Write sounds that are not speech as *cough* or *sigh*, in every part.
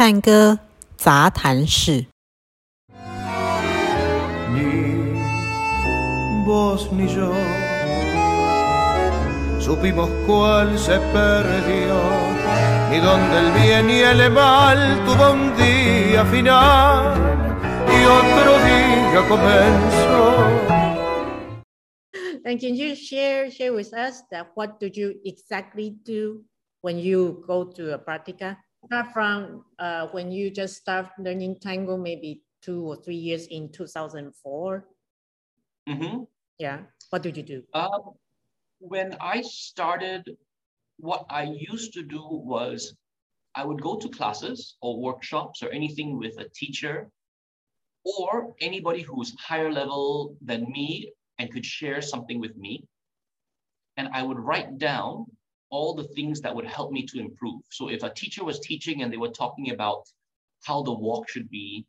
探戈杂谈室。 Ni vos ni yo supimos cuál se perdió, ni dónde el bien y el mal tuvo un día final y otro día comenzó. And can you share share with us that what do you exactly do when you go to a practica? Start from uh, when you just start learning tango, maybe two or three years in 2004. hmm Yeah. What did you do? Um, when I started, what I used to do was I would go to classes or workshops or anything with a teacher or anybody who's higher level than me and could share something with me. And I would write down all the things that would help me to improve. So if a teacher was teaching and they were talking about how the walk should be,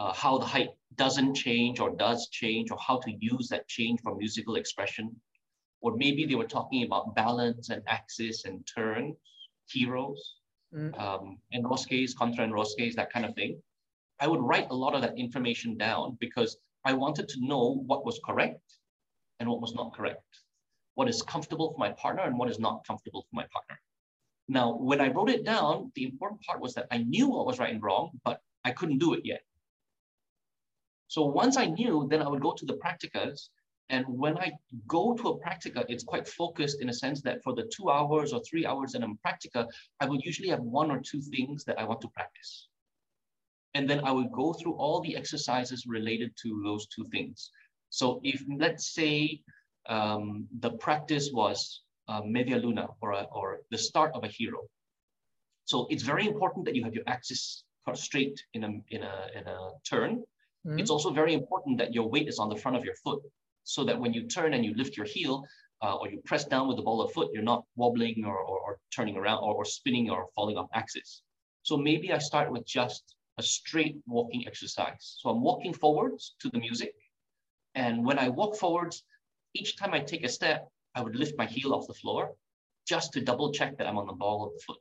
uh, how the height doesn't change or does change, or how to use that change for musical expression, or maybe they were talking about balance and axis and turn, giros, Mm. um, enrosques, contra enrosques, that kind of thing. I would write a lot of that information down because I wanted to know what was correct and what was not correct, what is comfortable for my partner and what is not comfortable for my partner. Now, when I wrote it down, the important part was that I knew what was right and wrong, but I couldn't do it yet. So once I knew, then I would go to the practicas. And when I go to a practica, it's quite focused in a sense that for the two hours or three hours that I'm practica, I would usually have one or two things that I want to practice. And then I would go through all the exercises related to those two things. So if let's say um, the practice was uh, media luna or, a, or the start of a giro. So it's very important that you have your axis straight in a, in a, in a turn. Mm. It's also very important that your weight is on the front of your foot so that when you turn and you lift your heel uh, or you press down with the ball of foot, you're not wobbling or, or, or turning around or, or spinning or falling off axis. So maybe I start with just a straight walking exercise. So I'm walking forwards to the music. And when I walk forwards, each time I take a step, I would lift my heel off the floor just to double check that I'm on the ball of the foot.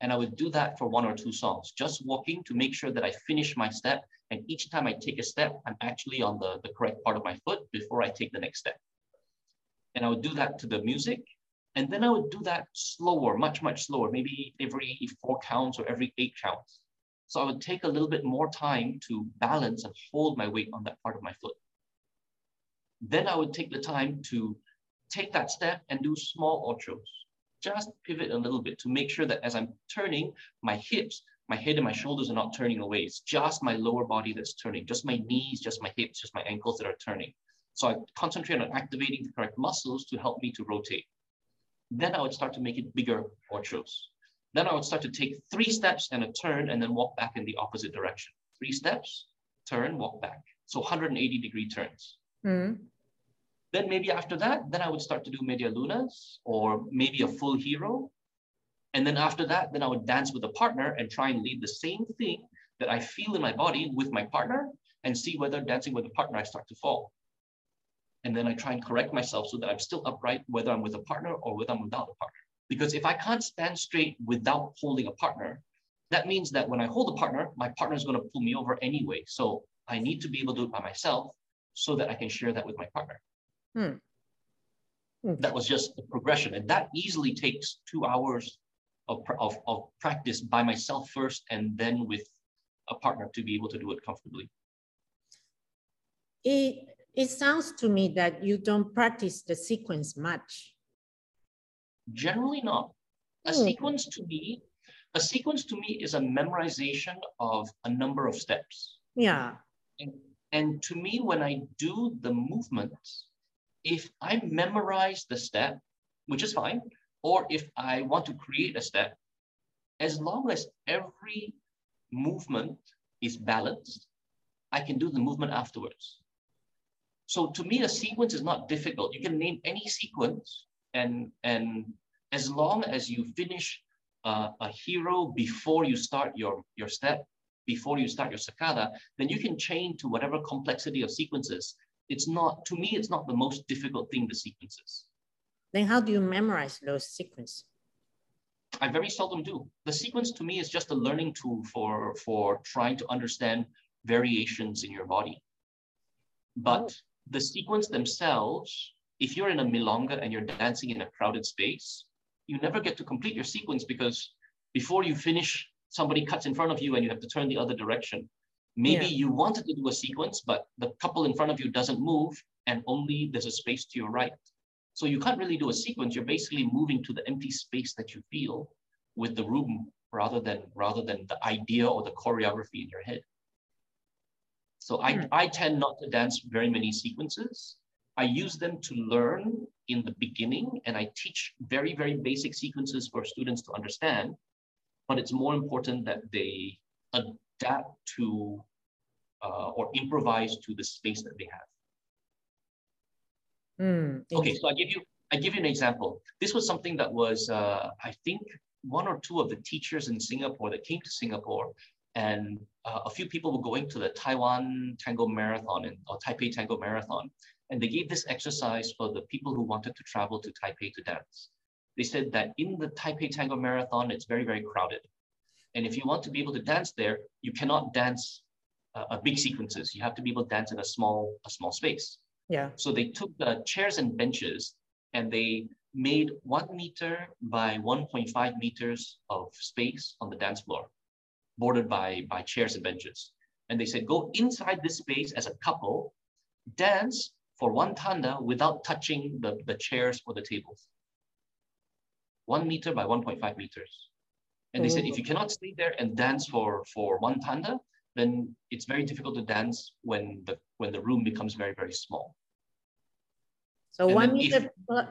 And I would do that for one or two songs, just walking to make sure that I finish my step. And each time I take a step, I'm actually on the, the correct part of my foot before I take the next step. And I would do that to the music. And then I would do that slower, much, much slower, maybe every four counts or every eight counts. So I would take a little bit more time to balance and hold my weight on that part of my foot. Then I would take the time to take that step and do small ochos. Just pivot a little bit to make sure that as I'm turning, my hips, my head and my shoulders are not turning away. It's just my lower body that's turning, just my knees, just my hips, just my ankles that are turning. So I concentrate on activating the correct muscles to help me to rotate. Then I would start to make it bigger ochos. Then I would start to take three steps and a turn and then walk back in the opposite direction. Three steps, turn, walk back. So 180 degree turns. Mm. Then maybe after that, then I would start to do media lunas or maybe a full giro. And then after that, then I would dance with a partner and try and lead the same thing that I feel in my body with my partner and see whether dancing with a partner, I start to fall. And then I try and correct myself so that I'm still upright, whether I'm with a partner or whether I'm without a partner. Because if I can't stand straight without holding a partner, that means that when I hold a partner, my partner is going to pull me over anyway. So I need to be able to do it by myself so that I can share that with my partner. Hmm. Hmm. That was just the progression. And that easily takes two hours of, of, of practice by myself first and then with a partner to be able to do it comfortably. It it sounds to me that you don't practice the sequence much. Generally not. A Hmm. sequence to me, a sequence to me is a memorization of a number of steps. Yeah. And, and to me, when I do the movements, if I memorize the step, which is fine, or if I want to create a step, as long as every movement is balanced, I can do the movement afterwards. So to me, a sequence is not difficult. You can name any sequence, and and as long as you finish uh, a giro before you start your your step, before you start your sacada, then you can chain to whatever complexity of sequences. It's not to me. It's not the most difficult thing. The sequences. Then how do you memorize those sequences? I very seldom do. The sequence to me is just a learning tool for, for trying to understand variations in your body. But oh. the sequence themselves, if you're in a milonga and you're dancing in a crowded space, you never get to complete your sequence because before you finish, somebody cuts in front of you and you have to turn the other direction. Maybe yeah. you wanted to do a sequence, but the couple in front of you doesn't move and only there's a space to your right. So you can't really do a sequence. You're basically moving to the empty space that you feel with the room rather than rather than the idea or the choreography in your head. So I, hmm. I tend not to dance very many sequences. I use them to learn in the beginning and I teach very, very basic sequences for students to understand. But it's more important that they adapt to uh, or improvise to the space that they have. Mm, okay, so I give you I give you an example. This was something that was uh, I think one or two of the teachers in Singapore that came to Singapore, and uh, a few people were going to the Taiwan Tango Marathon and, or Taipei Tango Marathon, and they gave this exercise for the people who wanted to travel to Taipei to dance. They said that in the Taipei Tango Marathon, it's very, very crowded. And if you want to be able to dance there, you cannot dance uh, a big sequences. You have to be able to dance in a small, a small space. Yeah. So they took the chairs and benches and they made one meter by 1.5 meters of space on the dance floor, bordered by, by chairs and benches. And they said, go inside this space as a couple, dance for one tanda without touching the, the chairs or the tables. One meter by 1.5 meters. And they said, if you cannot stay there and dance for, for one tanda, then it's very difficult to dance when the, when the room becomes very, very small. So and one meter, if,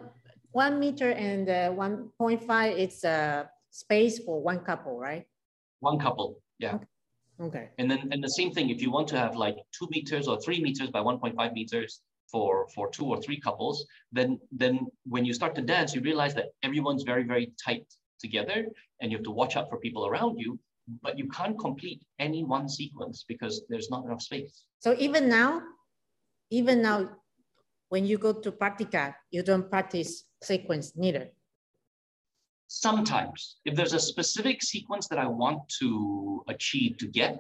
one meter and uh, 1.5, it's a space for one couple, right? One couple, yeah. Okay. okay. And then, and the same thing, if you want to have like two meters or three meters by 1.5 meters for, for two or three couples, then, then when you start to dance, you realize that everyone's very, very tight together and you have to watch out for people around you, but you can't complete any one sequence because there's not enough space. So even now, even now, when you go to practica, you don't practice sequence neither? Sometimes, if there's a specific sequence that I want to achieve to get,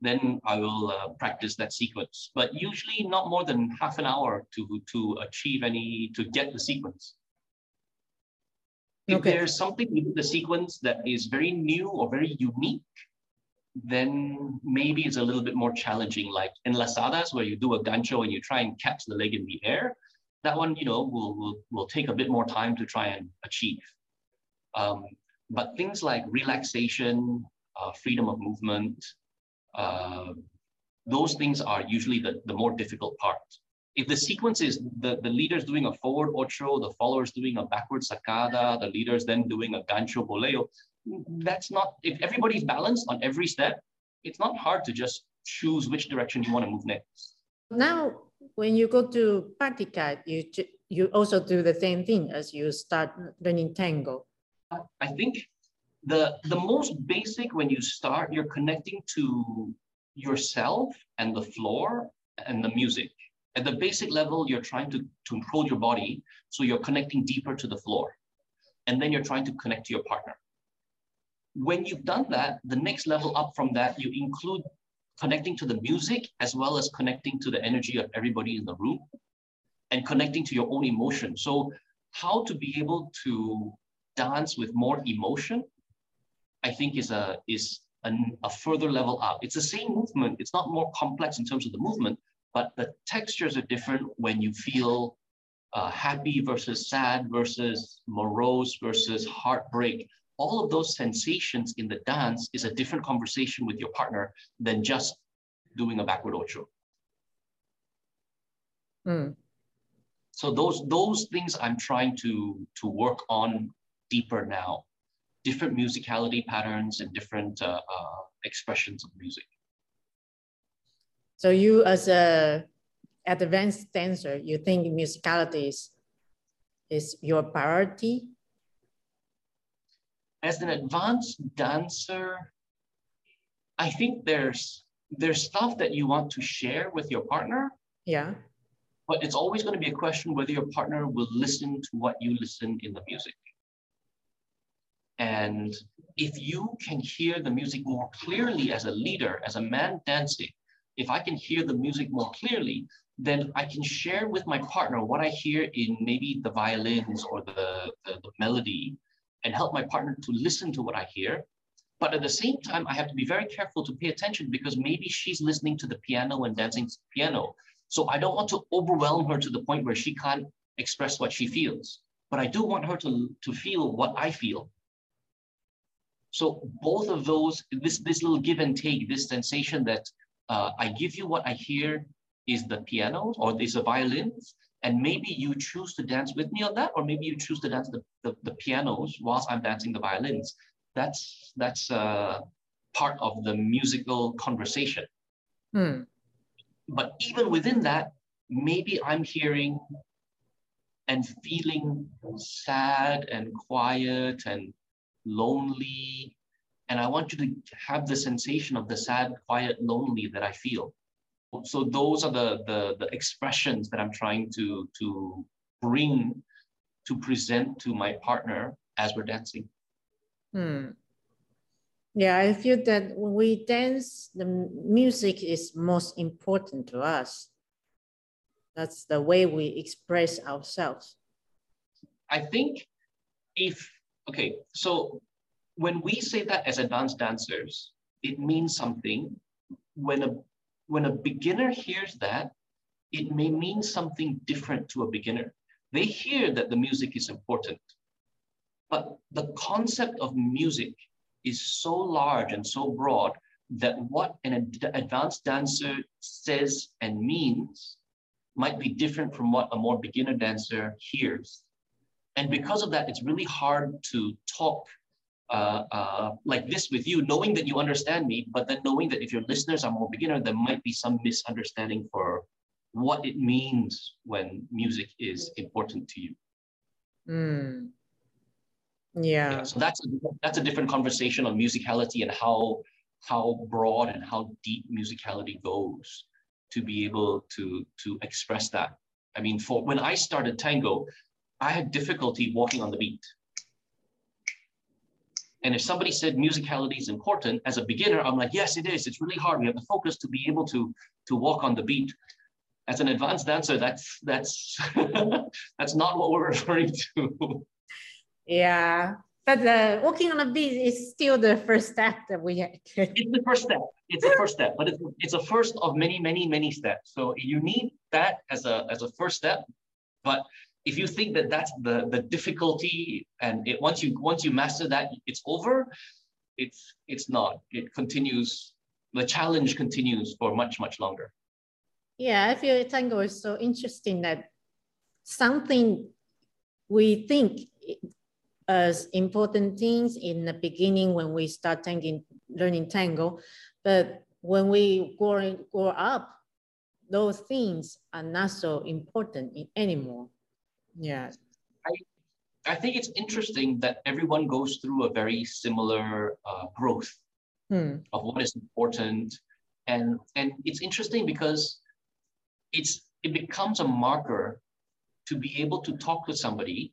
then I will uh, practice that sequence. But usually not more than half an hour to, to achieve any, to get the sequence. If okay. there's something with the sequence that is very new or very unique, then maybe it's a little bit more challenging, like in Lasadas, where you do a gancho and you try and catch the leg in the air that one, you know, will, will, will take a bit more time to try and achieve. Um, but things like relaxation, uh, freedom of movement, uh, those things are usually the, the more difficult part. If the sequence is the, the leader's doing a forward ocho, the follower's doing a backward sacada, the leader's then doing a gancho boleo, that's not, if everybody's balanced on every step, it's not hard to just choose which direction you want to move next. Now, when you go to practica, you you also do the same thing as you start learning tango. I think the the most basic when you start, you're connecting to yourself and the floor and the music. At the basic level, you're trying to, to control your body, so you're connecting deeper to the floor. And then you're trying to connect to your partner. When you've done that, the next level up from that, you include connecting to the music as well as connecting to the energy of everybody in the room and connecting to your own emotion. So how to be able to dance with more emotion, I think is a is an, a further level up. It's the same movement. It's not more complex in terms of the movement, but the textures are different when you feel uh, happy versus sad versus morose versus heartbreak all of those sensations in the dance is a different conversation with your partner than just doing a backward ocho. Mm. So those those things I'm trying to to work on deeper now, different musicality patterns and different uh, uh, expressions of music. So you, as a advanced dancer, you think musicality is, is your priority as an advanced dancer, I think there's there's stuff that you want to share with your partner. Yeah. But it's always going to be a question whether your partner will listen to what you listen in the music. And if you can hear the music more clearly as a leader, as a man dancing, if I can hear the music more clearly, then I can share with my partner what I hear in maybe the violins or the, the, the, melody and help my partner to listen to what I hear. But at the same time, I have to be very careful to pay attention because maybe she's listening to the piano and dancing piano. So I don't want to overwhelm her to the point where she can't express what she feels. But I do want her to, to feel what I feel. So both of those, this, this little give and take, this sensation that uh, I give you what I hear is the piano or is the violins, and maybe you choose to dance with me on that, or maybe you choose to dance the, the, the pianos whilst I'm dancing the violins. That's, that's uh, part of the musical conversation. Hmm. But even within that, maybe I'm hearing and feeling sad and quiet and lonely. And I want you to have the sensation of the sad, quiet, lonely that I feel. So those are the, the, the expressions that I'm trying to, to bring to present to my partner as we're dancing. Hmm. Yeah, I feel that when we dance, the music is most important to us. That's the way we express ourselves. I think if, okay, so when we say that as advanced dancers, it means something. When a, when a beginner hears that, it may mean something different to a beginner. They hear that the music is important, but the concept of music is so large and so broad that what an ad advanced dancer says and means might be different from what a more beginner dancer hears. And because of that, it's really hard to talk uh, uh, like this with you, knowing that you understand me, but then knowing that if your listeners are more beginner, there might be some misunderstanding for what it means when music is important to you. Mm. Yeah. yeah. So that's a, that's a different conversation on musicality and how how broad and how deep musicality goes to be able to to express that. I mean, for when I started tango, I had difficulty walking on the beat. And if somebody said musicality is important, as a beginner, I'm like, yes, it is. It's really hard. We have to focus to be able to to walk on the beat. As an advanced dancer, that's that's *laughs* that's not what we're *laughs* referring to. Yeah, but the walking on a beat is still the first step that we *laughs* it's the first step. It's the first step, but it's, it's a first of many, many, many steps. So you need that as a as a first step. But if you think that that's the the difficulty, and it once you once you master that, it's over. It's it's not. It continues. The challenge continues for much much longer. Yeah, I feel tango is so interesting that something we think as important things in the beginning when we start tanking, learning tango. But when we grow, grow up, those things are not so important anymore. Yeah. I, I think it's interesting that everyone goes through a very similar uh, growth hmm. of what is important. And, and it's interesting because it's, it becomes a marker to be able to talk to somebody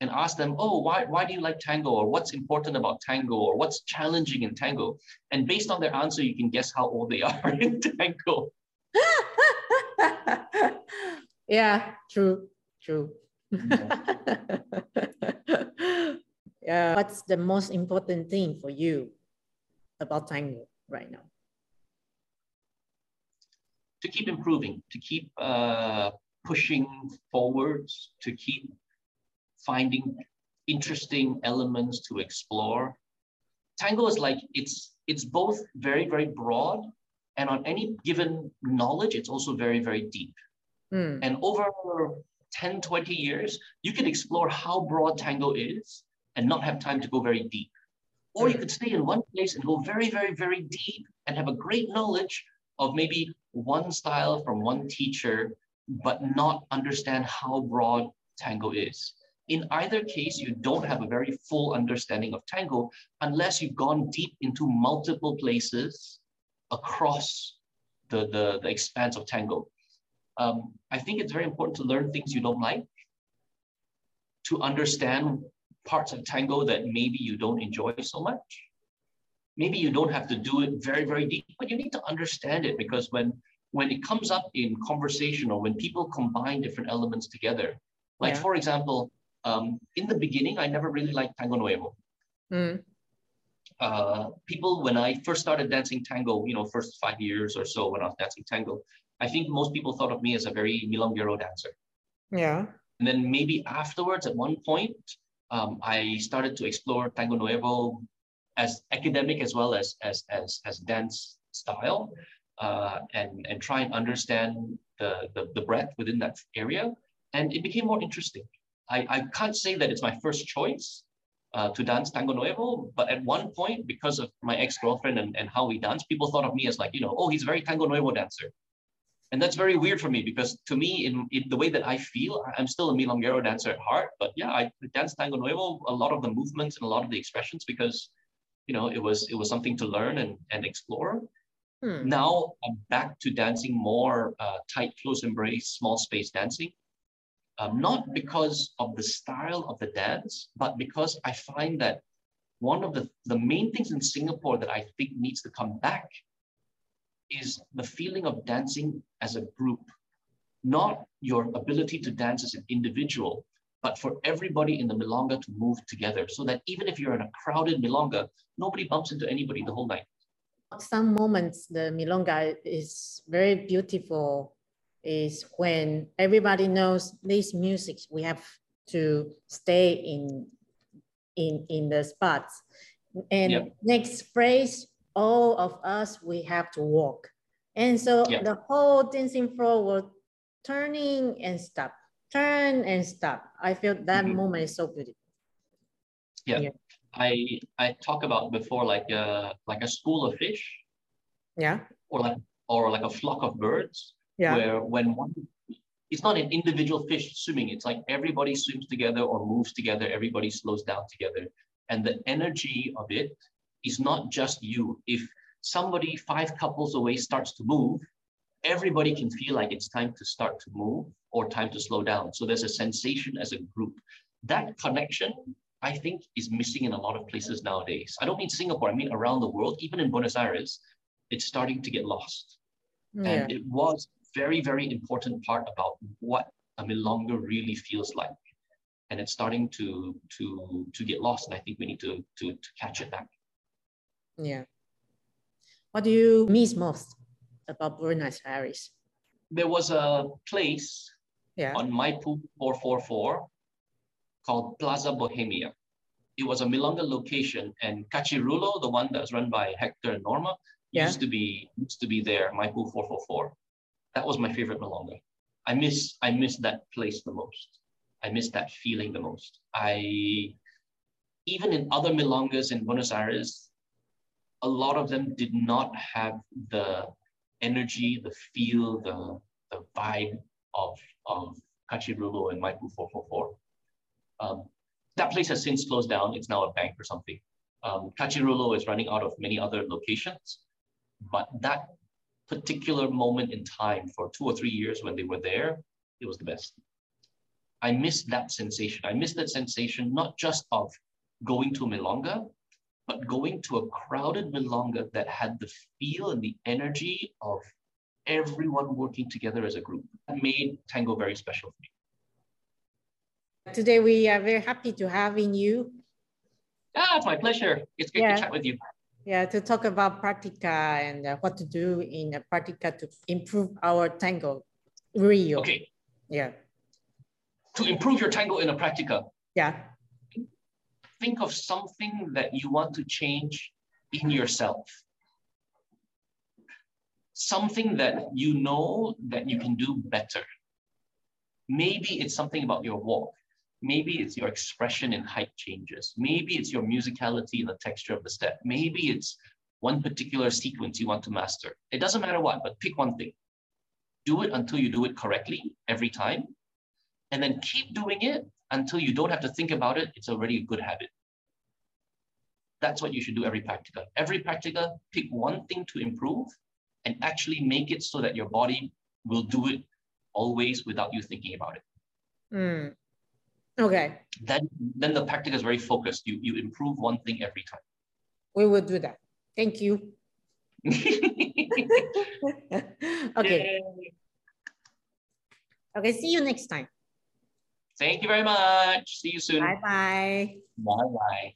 and ask them, oh, why, why do you like tango? Or what's important about tango? Or what's challenging in tango? And based on their answer, you can guess how old they *laughs* are in tango. *laughs* yeah, true, true. *laughs* yeah. What's the most important thing for you about tango right now? To keep improving, to keep uh, pushing forwards, to keep finding interesting elements to explore. Tango is like, it's, it's both very, very broad and on any given knowledge, it's also very, very deep. Mm. And over 10, 20 years, you can explore how broad tango is and not have time to go very deep. Or you hmm. could stay in one place and go very, very, very deep and have a great knowledge of maybe one style from one teacher, but not understand how broad tango is. In either case, you don't have a very full understanding of tango unless you've gone deep into multiple places across the, the, the expanse of tango. Um, I think it's very important to learn things you don't like, to understand parts of tango that maybe you don't enjoy so much. Maybe you don't have to do it very, very deep, but you need to understand it because when when it comes up in conversation or when people combine different elements together, like Yeah. for example, um, in the beginning, I never really liked tango nuevo. Mm. Uh, people, when I first started dancing tango, you know, first five years or so when I was dancing tango, I think most people thought of me as a very milonguero dancer. Yeah. And then maybe afterwards, at one point, um, I started to explore tango nuevo as academic as well as as as, as dance style, uh, and and try and understand the, the the breadth within that area. And it became more interesting. I, I can't say that it's my first choice uh, to dance tango nuevo, but at one point, because of my ex girlfriend and, and how we dance, people thought of me as like you know, oh, he's a very tango nuevo dancer. And that's very weird for me because to me, in, in the way that I feel, I'm still a milonguero dancer at heart. But yeah, I dance tango nuevo, a lot of the movements and a lot of the expressions because, you know, it was it was something to learn and, and explore. Hmm. Now I'm back to dancing more uh, tight, close embrace, small space dancing. Um, not because of the style of the dance, but because I find that one of the, the main things in Singapore that I think needs to come back is the feeling of dancing as a group, not your ability to dance as an individual, but for everybody in the milonga to move together so that even if you're in a crowded milonga, nobody bumps into anybody the whole night. Some moments the milonga is very beautiful is when everybody knows this music we have to stay in in in the spots and Yep. next phrase all of us we have to walk. And so Yep. the whole dancing floor will turning and stop turn and stop. I feel that Mhm. moment is so beautiful. Yeah. Yeah. I I talk about before like a like a school of fish. Yeah. Or like or like a flock of birds yeah. where when one it's not an individual fish swimming. It's like everybody swims together or moves together. Everybody slows down together. And the energy of it is not just you. If somebody five couples away starts to move everybody can feel like it's time to start to move or time to slow down. So there's a sensation as a group. That connection i think is missing in a lot of places nowadays. I don't mean singapore i mean around the world. Even in buenos aires it's starting to get lost. Yeah. And it was very, very important part about what a milonga really feels like. And it's starting to to to get lost. And I think we need to to, to catch it back. Yeah. What do you miss most about Buenos Aires? There was a place Yeah. on Maipu 444 called Plaza Bohemia. It was a milonga location, and Cachirulo, the one that's run by Hector and Norma, Yeah. used to be used to be there. Maipu 444. That was my favorite milonga. I miss I miss that place the most. I miss that feeling the most. I even in other milongas in Buenos Aires, a lot of them did not have the energy, the feel, the the vibe of of Cachirulo and Maipu 444. Um, that place has since closed down. It's now a bank or something. Um, Cachirulo is running out of many other locations, but that particular moment in time for two or three years when they were there, it was the best. I miss that sensation. I miss that sensation not just of going to Milonga, but going to a crowded Milonga that had the feel and the energy of everyone working together as a group. That made tango very special for me. Today we are very happy to have in you. Ah, it's my pleasure. It's great Yeah. to chat with you. Yeah, to talk about Practica and uh, what to do in uh, Practica to improve our tango Rio. Okay, Yeah. to improve your tango in a practica, Yeah. Think of something that you want to change in yourself. Something that you know that you can do better. Maybe it's something about your walk. Maybe it's your expression in height changes. Maybe it's your musicality and the texture of the step. Maybe it's one particular sequence you want to master. It doesn't matter what, but pick one thing. Do it until you do it correctly every time and then keep doing it until you don't have to think about it. It's already a good habit. That's what you should do every practica. Every practica, pick one thing to improve and actually make it so that your body will do it always without you thinking about it. Mm. Okay. Then then the practice is very focused. You you improve one thing every time. We will do that. Thank you. *laughs* *laughs* okay. Yay. Okay, see you next time. Thank you very much. See you soon. Bye bye. Bye bye.